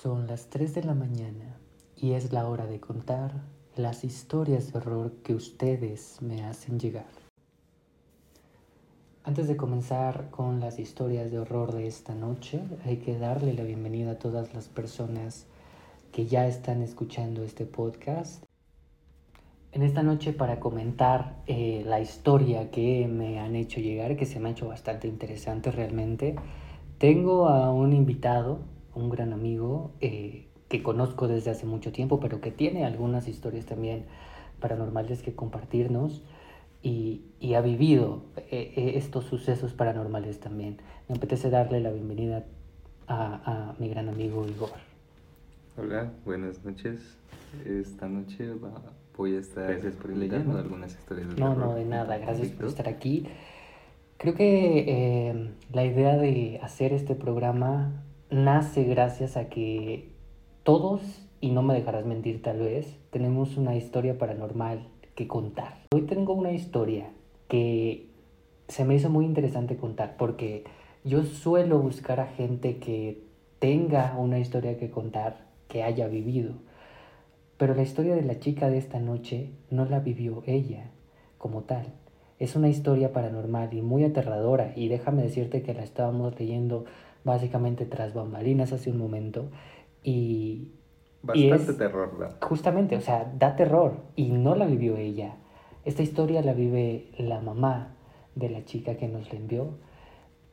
Son las 3 de la mañana y es la hora de contar las historias de horror que ustedes me hacen llegar. Antes de comenzar con las historias de horror de esta noche, hay que darle la bienvenida a todas las personas que ya están escuchando este podcast. En esta noche para comentar eh, la historia que me han hecho llegar, que se me ha hecho bastante interesante realmente, tengo a un invitado, un gran amigo eh, que conozco desde hace mucho tiempo, pero que tiene algunas historias también paranormales que compartirnos y, y ha vivido eh, estos sucesos paranormales también. Me apetece darle la bienvenida a, a mi gran amigo Igor. Hola, buenas noches. Esta noche voy a estar leyendo algunas historias de No, no, de nada. Gracias por estar aquí. Creo que eh, la idea de hacer este programa nace gracias a que todos, y no me dejarás mentir tal vez, tenemos una historia paranormal que contar. Hoy tengo una historia que se me hizo muy interesante contar porque yo suelo buscar a gente que tenga una historia que contar que haya vivido. Pero la historia de la chica de esta noche no la vivió ella como tal. Es una historia paranormal y muy aterradora y déjame decirte que la estábamos leyendo básicamente tras bambalinas hace un momento y... Bastante terror, ¿verdad? Justamente, o sea, da terror y no la vivió ella. Esta historia la vive la mamá de la chica que nos la envió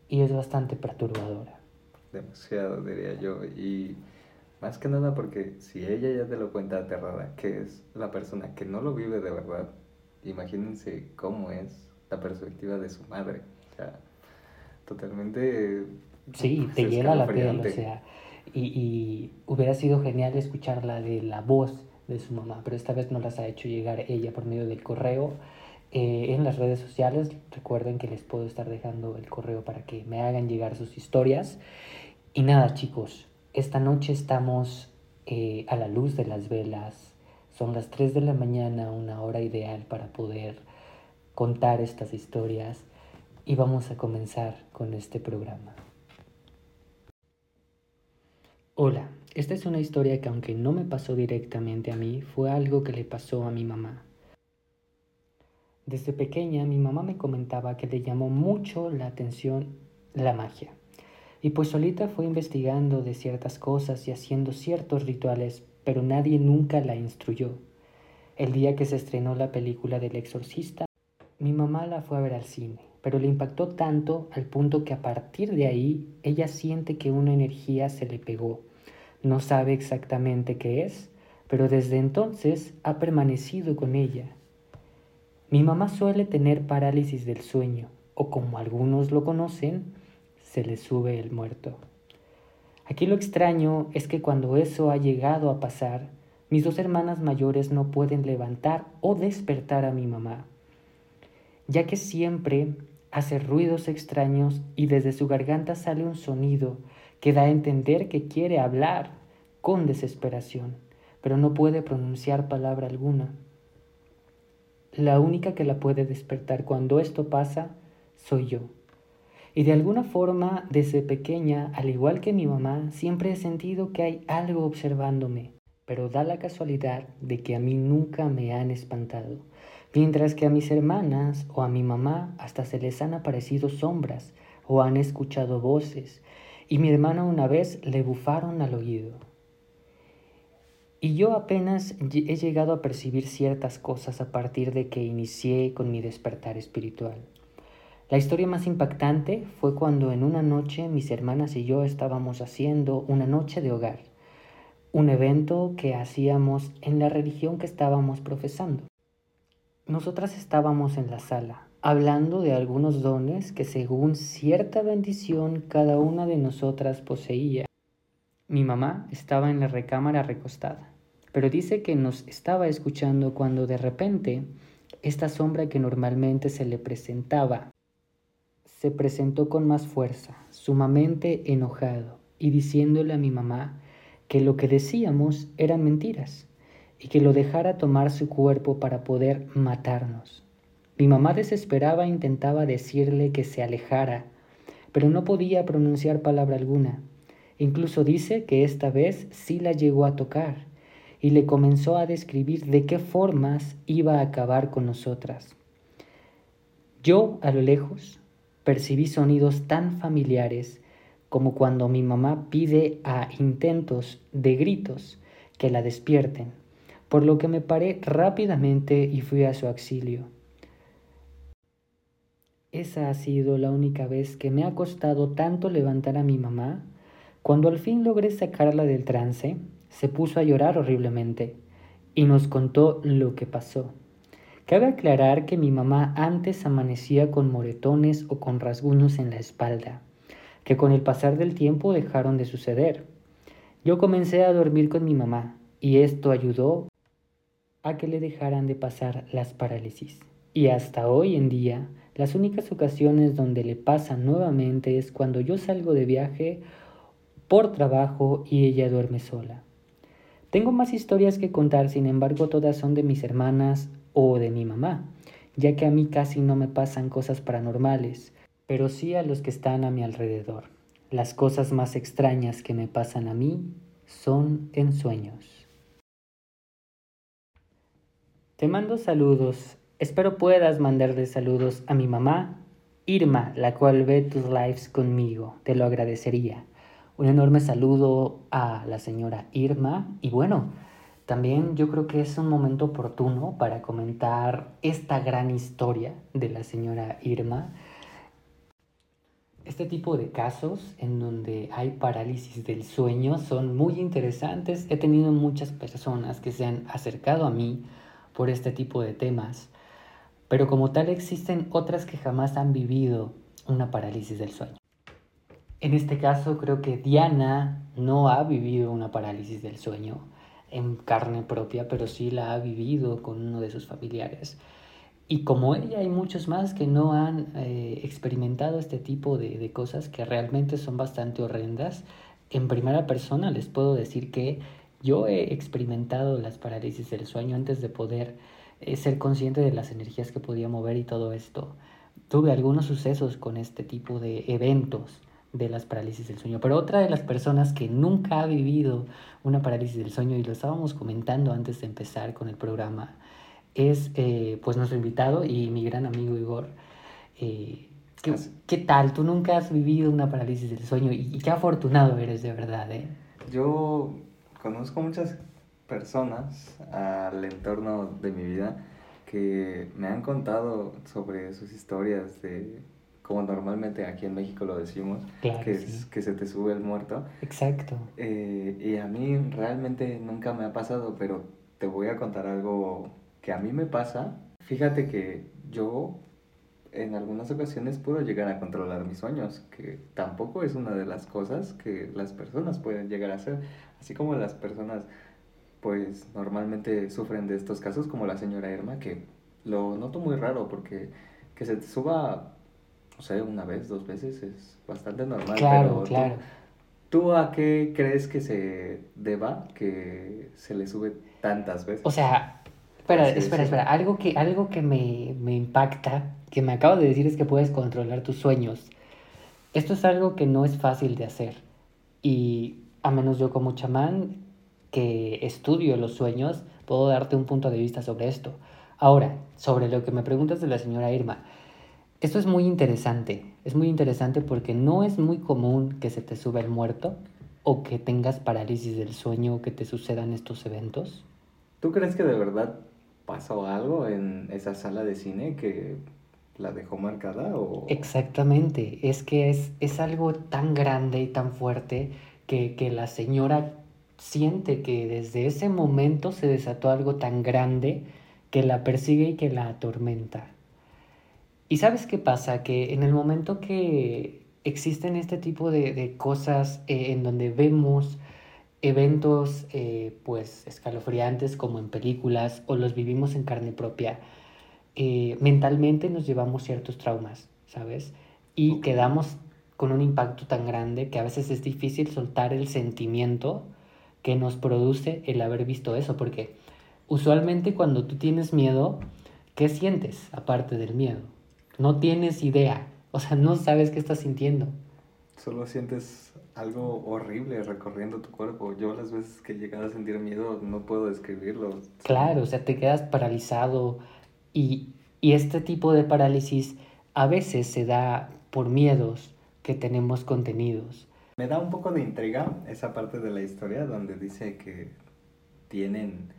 y es bastante perturbadora. Demasiado, diría yo. Y más que nada porque si ella ya te lo cuenta aterrada, que es la persona que no lo vive de verdad, imagínense cómo es la perspectiva de su madre. O sea, totalmente... Sí, te llega la piel, o sea, y, y, hubiera sido genial escucharla de la voz de su mamá, pero esta vez no las ha hecho llegar ella por medio del correo. Eh, en las redes sociales, recuerden que les puedo estar dejando el correo para que me hagan llegar sus historias. Y nada, chicos, esta noche estamos eh, a la luz de las velas. Son las 3 de la mañana, una hora ideal para poder contar estas historias y vamos a comenzar con este programa. Hola, esta es una historia que aunque no me pasó directamente a mí, fue algo que le pasó a mi mamá. Desde pequeña mi mamá me comentaba que le llamó mucho la atención la magia. Y pues solita fue investigando de ciertas cosas y haciendo ciertos rituales, pero nadie nunca la instruyó. El día que se estrenó la película del exorcista, mi mamá la fue a ver al cine, pero le impactó tanto al punto que a partir de ahí ella siente que una energía se le pegó. No sabe exactamente qué es, pero desde entonces ha permanecido con ella. Mi mamá suele tener parálisis del sueño, o como algunos lo conocen, se le sube el muerto. Aquí lo extraño es que cuando eso ha llegado a pasar, mis dos hermanas mayores no pueden levantar o despertar a mi mamá, ya que siempre hace ruidos extraños y desde su garganta sale un sonido que da a entender que quiere hablar con desesperación, pero no puede pronunciar palabra alguna. La única que la puede despertar cuando esto pasa soy yo. Y de alguna forma, desde pequeña, al igual que mi mamá, siempre he sentido que hay algo observándome, pero da la casualidad de que a mí nunca me han espantado, mientras que a mis hermanas o a mi mamá hasta se les han aparecido sombras o han escuchado voces, y mi hermana una vez le bufaron al oído. Y yo apenas he llegado a percibir ciertas cosas a partir de que inicié con mi despertar espiritual. La historia más impactante fue cuando en una noche mis hermanas y yo estábamos haciendo una noche de hogar, un evento que hacíamos en la religión que estábamos profesando. Nosotras estábamos en la sala, hablando de algunos dones que según cierta bendición cada una de nosotras poseía. Mi mamá estaba en la recámara recostada, pero dice que nos estaba escuchando cuando de repente esta sombra que normalmente se le presentaba se presentó con más fuerza, sumamente enojado, y diciéndole a mi mamá que lo que decíamos eran mentiras y que lo dejara tomar su cuerpo para poder matarnos. Mi mamá desesperaba e intentaba decirle que se alejara, pero no podía pronunciar palabra alguna. Incluso dice que esta vez sí la llegó a tocar y le comenzó a describir de qué formas iba a acabar con nosotras. Yo, a lo lejos, percibí sonidos tan familiares como cuando mi mamá pide a intentos de gritos que la despierten, por lo que me paré rápidamente y fui a su auxilio. Esa ha sido la única vez que me ha costado tanto levantar a mi mamá. Cuando al fin logré sacarla del trance, se puso a llorar horriblemente y nos contó lo que pasó. Cabe aclarar que mi mamá antes amanecía con moretones o con rasguños en la espalda, que con el pasar del tiempo dejaron de suceder. Yo comencé a dormir con mi mamá y esto ayudó a que le dejaran de pasar las parálisis. Y hasta hoy en día, las únicas ocasiones donde le pasa nuevamente es cuando yo salgo de viaje por trabajo y ella duerme sola. Tengo más historias que contar, sin embargo todas son de mis hermanas o de mi mamá, ya que a mí casi no me pasan cosas paranormales, pero sí a los que están a mi alrededor. Las cosas más extrañas que me pasan a mí son en sueños. Te mando saludos, espero puedas mandarle saludos a mi mamá, Irma, la cual ve tus lives conmigo, te lo agradecería. Un enorme saludo a la señora Irma y bueno, también yo creo que es un momento oportuno para comentar esta gran historia de la señora Irma. Este tipo de casos en donde hay parálisis del sueño son muy interesantes. He tenido muchas personas que se han acercado a mí por este tipo de temas, pero como tal existen otras que jamás han vivido una parálisis del sueño. En este caso creo que Diana no ha vivido una parálisis del sueño en carne propia, pero sí la ha vivido con uno de sus familiares. Y como ella hay muchos más que no han eh, experimentado este tipo de, de, cosas que realmente son bastante horrendas, en primera persona les puedo decir que yo he experimentado las parálisis del sueño antes de poder eh, ser consciente de las energías que podía mover y todo esto. Tuve algunos sucesos con este tipo de eventos de las parálisis del sueño. Pero otra de las personas que nunca ha vivido una parálisis del sueño, y lo estábamos comentando antes de empezar con el programa, es eh, pues nuestro invitado y mi gran amigo Igor. Eh, ¿qué, tal? Tú nunca has vivido una parálisis del sueño y, qué afortunado eres de verdad. ¿eh? Yo conozco muchas personas al entorno de mi vida que me han contado sobre sus historias de como normalmente aquí en México lo decimos, que, es, que se te sube el muerto. Exacto. Eh, y a mí realmente nunca me ha pasado, pero te voy a contar algo que a mí me pasa. Fíjate que yo en algunas ocasiones puedo llegar a controlar mis sueños, que tampoco es una de las cosas que las personas pueden llegar a hacer, así como las personas pues normalmente sufren de estos casos como la señora Irma, que lo noto muy raro porque que se te suba o sea, una vez, dos veces es bastante normal. Claro, claro. Tú, a qué crees que se deba que se le sube tantas veces? O sea, espera, espera, espera. Algo que, algo que me, me impacta, que me acabo de decir es que puedes controlar tus sueños. Esto es algo que no es fácil de hacer. Y a menos yo como chamán que estudio los sueños, puedo darte un punto de vista sobre esto. Ahora, sobre lo que me preguntas de la señora Irma. Esto es muy interesante, es muy interesante porque no es muy común que se te suba el muerto o que tengas parálisis del sueño o que te sucedan estos eventos. ¿Tú crees que de verdad pasó algo en esa sala de cine que la dejó marcada o...? Exactamente, es que es, es algo tan grande y tan fuerte que, que la señora siente que desde ese momento se desató algo tan grande que la persigue y que la atormenta. Y sabes qué pasa? Que en el momento que existen este tipo de, cosas eh, en donde vemos eventos eh, pues escalofriantes como en películas o los vivimos en carne propia, eh, mentalmente nos llevamos ciertos traumas, ¿sabes? Y quedamos con un impacto tan grande que a veces es difícil soltar el sentimiento que nos produce el haber visto eso, porque usualmente cuando tú tienes miedo, ¿qué sientes aparte del miedo? No tienes idea, o sea, no sabes qué estás sintiendo. Solo sientes algo horrible recorriendo tu cuerpo. Yo las veces que he llegado a sentir miedo no puedo describirlo. Claro, o sea, te quedas paralizado y, y este tipo de parálisis a veces se da por miedos que tenemos contenidos. Me da un poco de intriga esa parte de la historia donde dice que tienen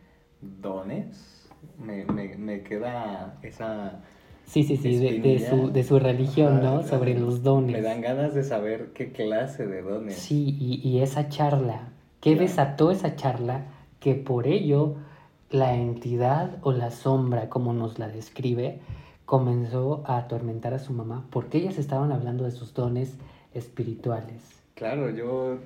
dones. Me, me, me queda esa... Sí, sí, sí, de, de, su, de su religión, ¿no? Sobre los dones. Me dan ganas de saber qué clase de dones. Sí, y, y esa charla, ¿qué desató esa charla? Que por ello la entidad o la sombra, como nos la describe, comenzó a atormentar a su mamá porque ellas estaban hablando de sus dones espirituales. Claro, yo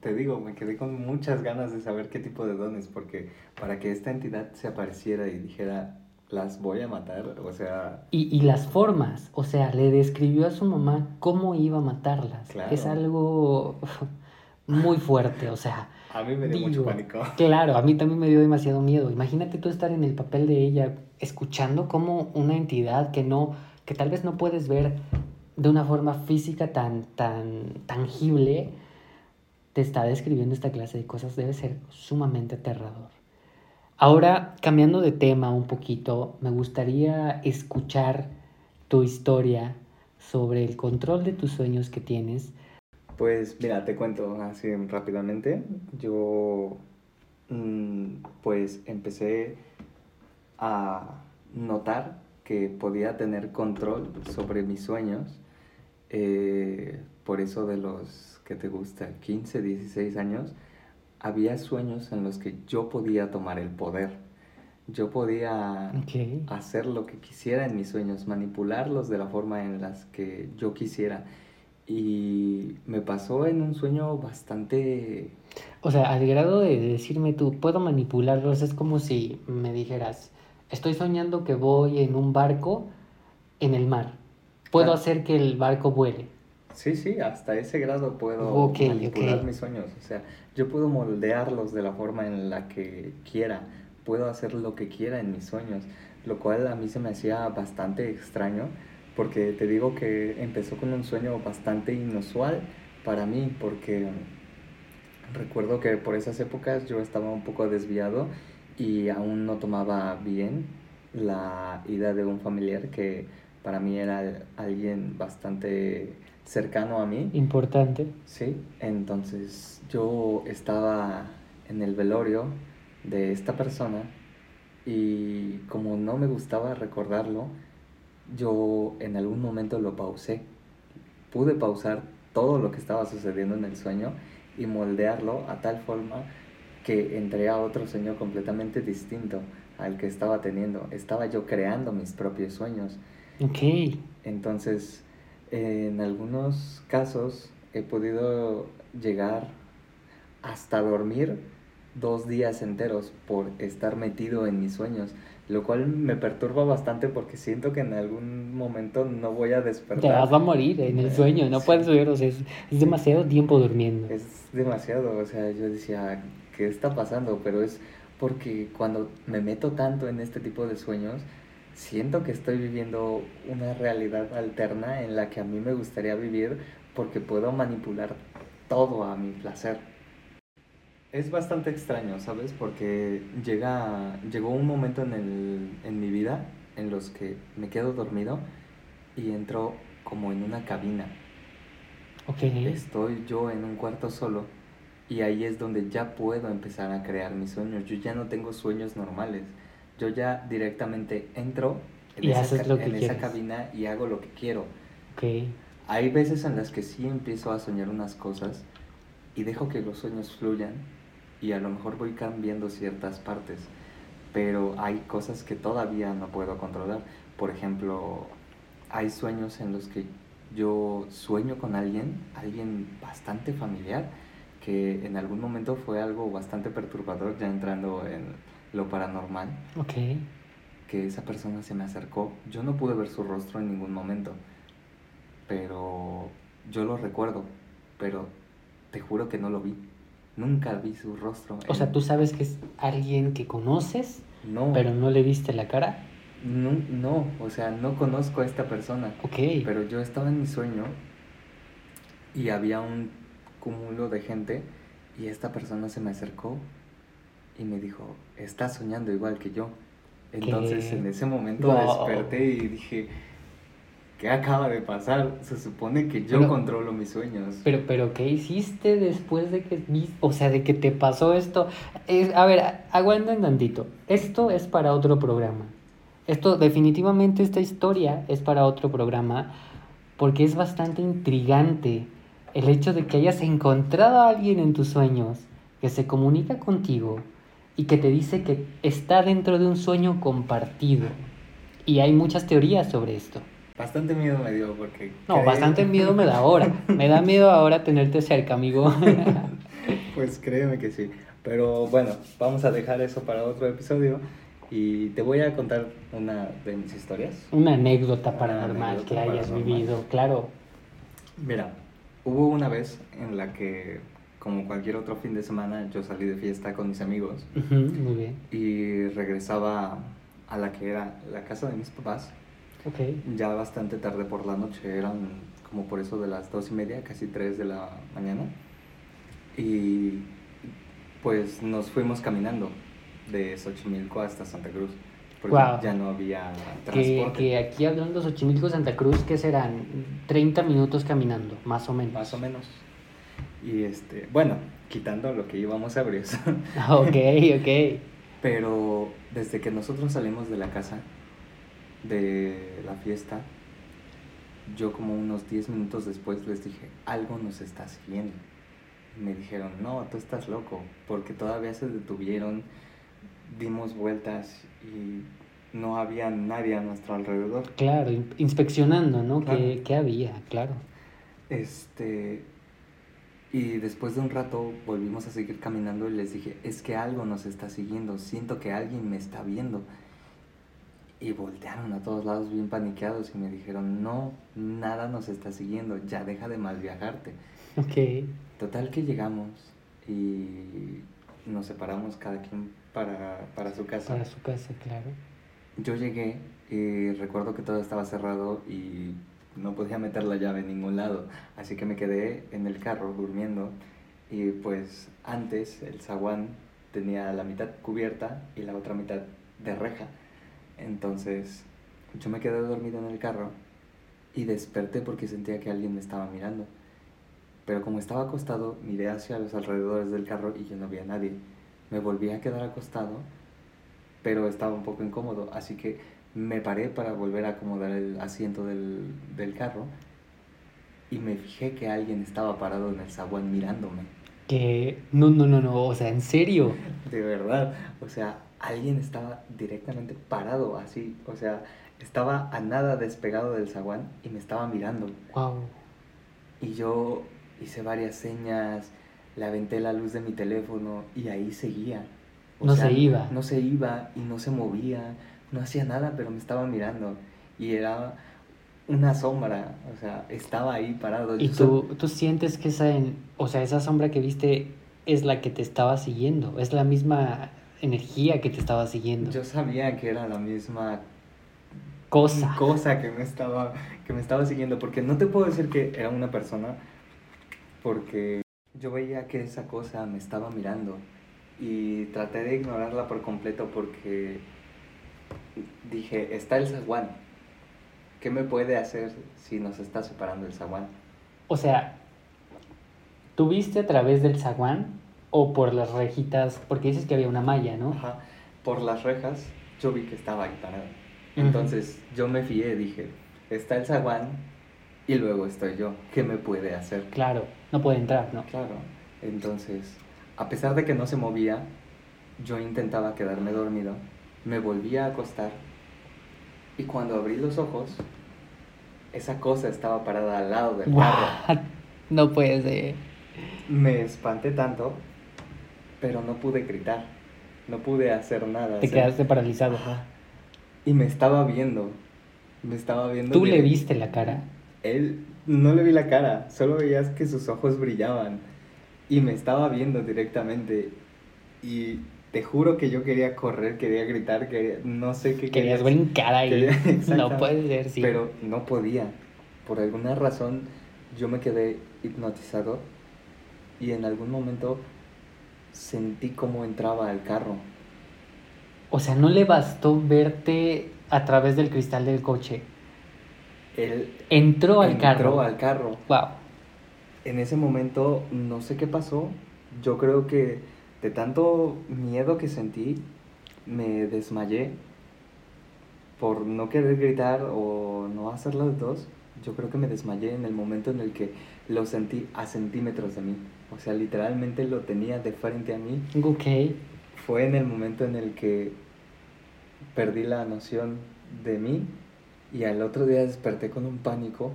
te digo, me quedé con muchas ganas de saber qué tipo de dones, porque para que esta entidad se apareciera y dijera, las voy a matar, o sea... Y, y las formas, o sea, le describió a su mamá cómo iba a matarlas. Claro. Es algo muy fuerte, o sea... A mí me dio digo, mucho pánico. Claro, a mí también me dio demasiado miedo. Imagínate tú estar en el papel de ella, escuchando como una entidad que no, que tal vez no puedes ver de una forma física tan, tan tangible, te está describiendo esta clase de cosas, debe ser sumamente aterrador. Ahora, cambiando de tema un poquito, me gustaría escuchar tu historia sobre el control de tus sueños que tienes. Pues mira, te cuento así rápidamente. Yo mmm, pues empecé a notar que podía tener control sobre mis sueños. Eh, por eso de los que te gusta, 15, 16 años, había sueños en los que yo podía tomar el poder. Yo podía Okay. hacer lo que quisiera en mis sueños, manipularlos de la forma en las que yo quisiera. Y me pasó en un sueño bastante... O sea, al grado de decirme tú, puedo manipularlos, es como si me dijeras, estoy soñando que voy en un barco en el mar. Puedo Claro. hacer que el barco vuele. Sí, sí, hasta ese grado puedo Ok, manipular ok. mis sueños. O sea, yo puedo moldearlos de la forma en la que quiera. Puedo hacer lo que quiera en mis sueños. Lo cual a mí se me hacía bastante extraño. Porque te digo que empezó con un sueño bastante inusual para mí. Porque recuerdo que por esas épocas yo estaba un poco desviado y aún no tomaba bien la ida de un familiar que para mí era alguien bastante cercano a mí. Importante. Sí, entonces yo estaba en el velorio de esta persona y como no me gustaba recordarlo, yo en algún momento lo pausé. Pude pausar todo lo que estaba sucediendo en el sueño y moldearlo a tal forma que entré a otro sueño completamente distinto al que estaba teniendo. Estaba yo creando mis propios sueños. Ok. Entonces, en algunos casos he podido llegar hasta dormir dos días enteros por estar metido en mis sueños, lo cual me perturba bastante porque siento que en algún momento no voy a Te despertar. vas a morir en el sueño, no Sí. puedes ver, o sea, es, es demasiado tiempo durmiendo. Es demasiado, o sea, yo decía, ¿qué está pasando? Pero es porque cuando me meto tanto en este tipo de sueños, siento que estoy viviendo una realidad alterna en la que a mí me gustaría vivir porque puedo manipular todo a mi placer. Es bastante extraño, ¿sabes? Porque llega, llegó un momento en, el, en mi vida en los que me quedo dormido y entro como en una cabina. Ok. Estoy yo en un cuarto solo y ahí es donde ya puedo empezar a crear mis sueños. Yo ya no tengo sueños normales. Yo ya directamente entro en, Y esa, ca- en esa cabina y hago lo que quiero. Ok. Hay veces en las que sí empiezo a soñar unas cosas y dejo que los sueños fluyan y a lo mejor voy cambiando ciertas partes, pero hay cosas que todavía no puedo controlar. Por ejemplo, hay sueños en los que yo sueño con alguien, alguien bastante familiar, que en algún momento fue algo bastante perturbador ya entrando en lo paranormal Ok. que esa persona se me acercó. Yo no pude ver su rostro en ningún momento, pero yo lo recuerdo, pero te juro que no lo vi. Nunca vi su rostro. O sea, tú sabes que es alguien que conoces, No, pero no le viste la cara. no, no, o sea, no conozco a esta persona. Ok. Pero yo estaba en mi sueño y había un cúmulo de gente y esta persona se me acercó y me dijo, estás soñando igual que yo. Entonces ¿Qué? en ese momento Wow. desperté y dije, ¿qué acaba de pasar? Se supone que yo Pero- controlo mis sueños. Pero, pero, ¿qué hiciste después de que o sea, de que te pasó esto? Es- a ver, aguanten tantito. Esto es para otro programa. Esto, definitivamente, esta historia es para otro programa porque es bastante intrigante el hecho de que hayas encontrado a alguien en tus sueños que se comunica contigo y que te dice que está dentro de un sueño compartido. Y hay muchas teorías sobre esto. Bastante miedo me dio porque... No, creí- bastante miedo me da ahora. Me da miedo ahora tenerte cerca, amigo. Pues créeme que sí. Pero bueno, vamos a dejar eso para otro episodio y te voy a contar una de mis historias. Una anécdota Una paranormal anécdota que hayas paranormal. vivido, claro. Mira, hubo una vez en la que, como cualquier otro fin de semana, yo salí de fiesta con mis amigos Ujú, muy bien. y regresaba a la que era la casa de mis papás, Ok. ya bastante tarde por la noche, eran como por eso de las dos y media, casi tres de la mañana, y pues nos fuimos caminando de Xochimilco hasta Santa Cruz, porque Guau. ya no había Que, transporte. que aquí hablando de Xochimilco, Santa Cruz, que serán 30 minutos caminando, más o menos. Más o menos. Y este, bueno, quitando lo que íbamos a abrir. ok, ok. Pero desde que nosotros salimos de la casa, de la fiesta, yo como unos 10 minutos después les dije, algo nos está siguiendo. Me dijeron, no, tú estás loco, porque todavía se detuvieron, dimos vueltas y no había nadie a nuestro alrededor. Claro, in- inspeccionando, ¿no? Claro. ¿Qué, qué había? Claro. Este. Y después de un rato volvimos a seguir caminando y les dije, es que algo nos está siguiendo, siento que alguien me está viendo. Y voltearon a todos lados bien paniqueados y me dijeron, no, nada nos está siguiendo, ya deja de mal viajarte. Ok. Total que llegamos y nos separamos cada quien para, para su casa. Para su casa, claro. Yo llegué y recuerdo que todo estaba cerrado y no podía meter la llave en ningún lado, así que me quedé en el carro durmiendo y pues antes el zaguán tenía la mitad cubierta y la otra mitad de reja. Entonces yo me quedé dormido en el carro y desperté porque sentía que alguien me estaba mirando. Pero como estaba acostado, miré hacia los alrededores del carro y yo no vi a nadie. Me volví a quedar acostado pero estaba un poco incómodo, así que me paré para volver a acomodar el asiento del, del carro y me fijé que alguien estaba parado en el zaguán mirándome. Que. No, no, no, no. O sea, en serio. De verdad, o sea, alguien estaba directamente parado así, o sea, estaba a nada despegado del zaguán y me estaba mirando. Wow. Y yo hice varias señas, le aventé la luz de mi teléfono y ahí seguía. No se iba. No se iba y no se movía, no hacía nada, pero me estaba mirando. Y era una sombra, o sea, estaba ahí parado. Y tú, tú sientes que esa, o sea, esa sombra que viste es la que te estaba siguiendo, es la misma energía que te estaba siguiendo. Yo sabía que era la misma Cosa. cosa que me estaba que me estaba siguiendo porque no te puedo decir que era una persona porque yo veía que esa cosa me estaba mirando y traté de ignorarla por completo porque dije, está el zaguán. ¿Qué me puede hacer si nos está separando el zaguán? O sea, ¿tú viste a través del zaguán o por las rejitas? Porque dices que había una malla, ¿no? Ajá. Por las rejas yo vi que estaba ahí parado. Ujú. Entonces yo me fié, dije, está el zaguán y luego estoy yo. ¿Qué me puede hacer? Claro, no puede entrar, ¿no? Claro. Entonces, a pesar de que no se movía, yo intentaba quedarme dormido, me volvía a acostar y cuando abrí los ojos, esa cosa estaba parada al lado del carro. No puede ser. Me espanté tanto, pero no pude gritar, no pude hacer nada. Te o sea, quedaste paralizado. Ajá. Y me estaba viendo, me estaba viendo. ¿Tú le viste la cara? Él no le vi la cara, solo veías que sus ojos brillaban y me estaba viendo directamente y te juro que yo quería correr, quería gritar, quería, no sé qué Querías quería- brincar ahí. quería- no puede ser, sí. Pero no podía. Por alguna razón yo me quedé hipnotizado y en algún momento sentí cómo entraba al carro. O sea, no le bastó verte a través del cristal del coche. Él entró al carro. Entró al carro. Wow. En ese momento no sé qué pasó. Yo creo que de tanto miedo que sentí, me desmayé por no querer gritar o no hacer las dos. Yo creo que me desmayé en el momento en el que lo sentí a centímetros de mí. O sea, literalmente lo tenía de frente a mí. Ok. Fue en el momento en el que perdí la noción de mí y al otro día desperté con un pánico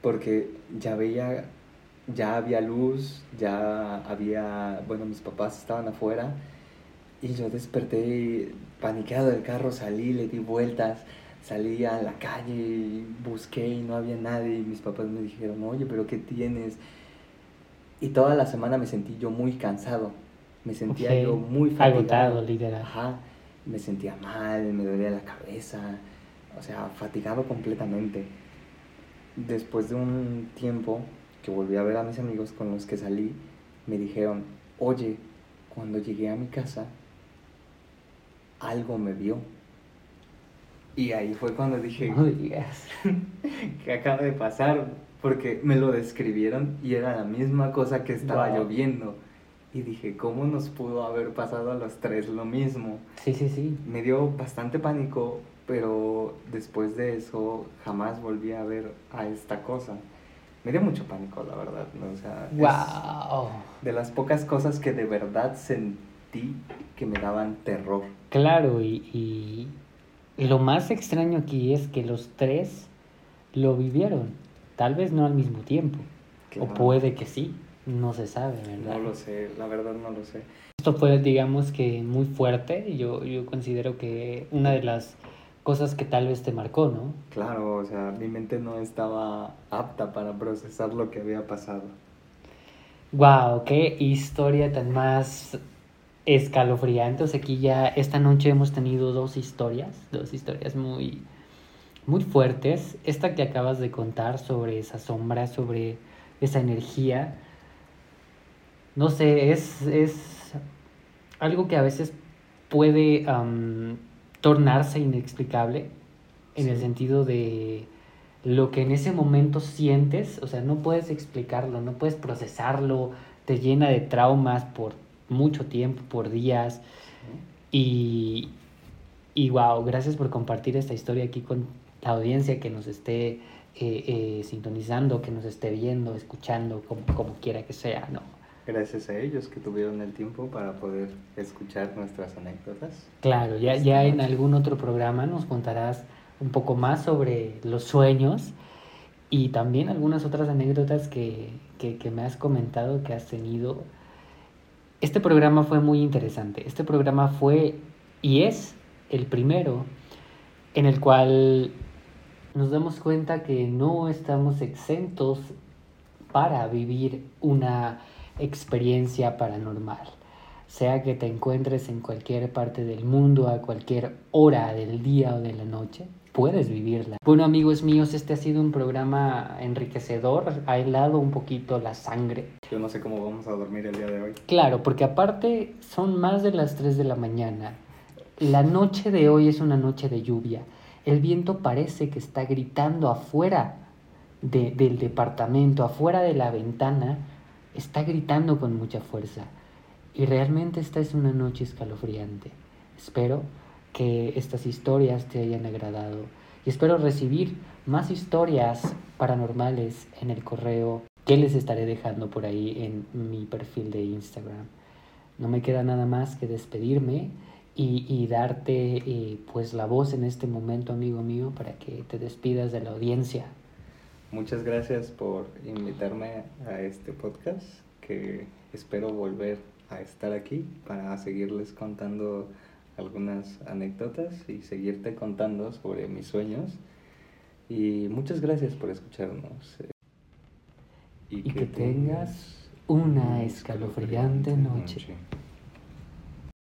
porque ya veía, ya había luz, ya había, bueno, mis papás estaban afuera y yo desperté paniqueado del carro, salí, le di vueltas, salí a la calle, y busqué y no había nadie y mis papás me dijeron, oye, pero ¿qué tienes? Y toda la semana me sentí yo muy cansado, me sentía yo muy fatigado. Agotado, literal. Ajá, me sentía mal, me dolía la cabeza, o sea, fatigado completamente. Después de un tiempo que volví a ver a mis amigos con los que salí, me dijeron, oye, cuando llegué a mi casa, algo me vio. Y ahí fue cuando dije, no digas. ¿qué acaba de pasar? Porque me lo describieron y era la misma cosa que estaba lloviendo. Y dije, ¿cómo nos pudo haber pasado a los tres lo mismo? Sí, sí, sí. Me dio bastante pánico, pero después de eso jamás volví a ver a esta cosa. Me dio mucho pánico, la verdad. O sea, wow. de las pocas cosas que de verdad sentí que me daban terror. Claro, y, y lo más extraño aquí es que los tres lo vivieron. Tal vez no al mismo tiempo. O puede que sí. No se sabe, ¿verdad? No lo sé, la verdad no lo sé. Esto fue, digamos que muy fuerte. Yo, yo considero que una de las cosas que tal vez te marcó, ¿no? Claro, o sea, mi mente no estaba apta para procesar lo que había pasado. Wow, qué historia tan más escalofriante. O sea, aquí ya esta noche hemos tenido dos historias, dos historias muy, muy fuertes. Esta que acabas de contar sobre esa sombra, sobre esa energía no sé, es, es algo que a veces puede tornarse inexplicable en el sentido de lo que en ese momento sientes, o sea, no puedes explicarlo, no puedes procesarlo, te llena de traumas por mucho tiempo, por días. Y, y wow, gracias por compartir esta historia aquí con la audiencia que nos esté eh, eh, sintonizando, que nos esté viendo, escuchando, como, como quiera que sea, ¿no? Gracias a ellos que tuvieron el tiempo para poder escuchar nuestras anécdotas. Claro, ya, ya en algún otro programa nos contarás un poco más sobre los sueños y también algunas otras anécdotas que, que, me has comentado que has tenido. Este programa fue muy interesante. Este programa fue y es el primero en el cual nos damos cuenta que no estamos exentos para vivir una experiencia paranormal. Sea que te encuentres en cualquier parte del mundo, a cualquier hora del día o de la noche, puedes vivirla. Bueno amigos míos, este ha sido un programa enriquecedor, ha helado un poquito la sangre. Yo no sé cómo vamos a dormir el día de hoy. Claro, porque aparte son más de las 3 de la mañana. La noche de hoy es una noche de lluvia. El viento parece que está gritando afuera del departamento, afuera de la ventana, está gritando con mucha fuerza. Y realmente esta es una noche escalofriante. Espero que estas historias te hayan agradado y espero recibir más historias paranormales en el correo que les estaré dejando por ahí en mi perfil de Instagram. No me queda nada más que despedirme y, darte eh, pues la voz en este momento, amigo mío, para que te despidas de la audiencia. Muchas gracias por invitarme a este podcast, que espero volver a estar aquí para seguirles contando algunas anécdotas y seguirte contando sobre mis sueños. Y muchas gracias por escucharnos. Y, que, tengas una escalofriante noche.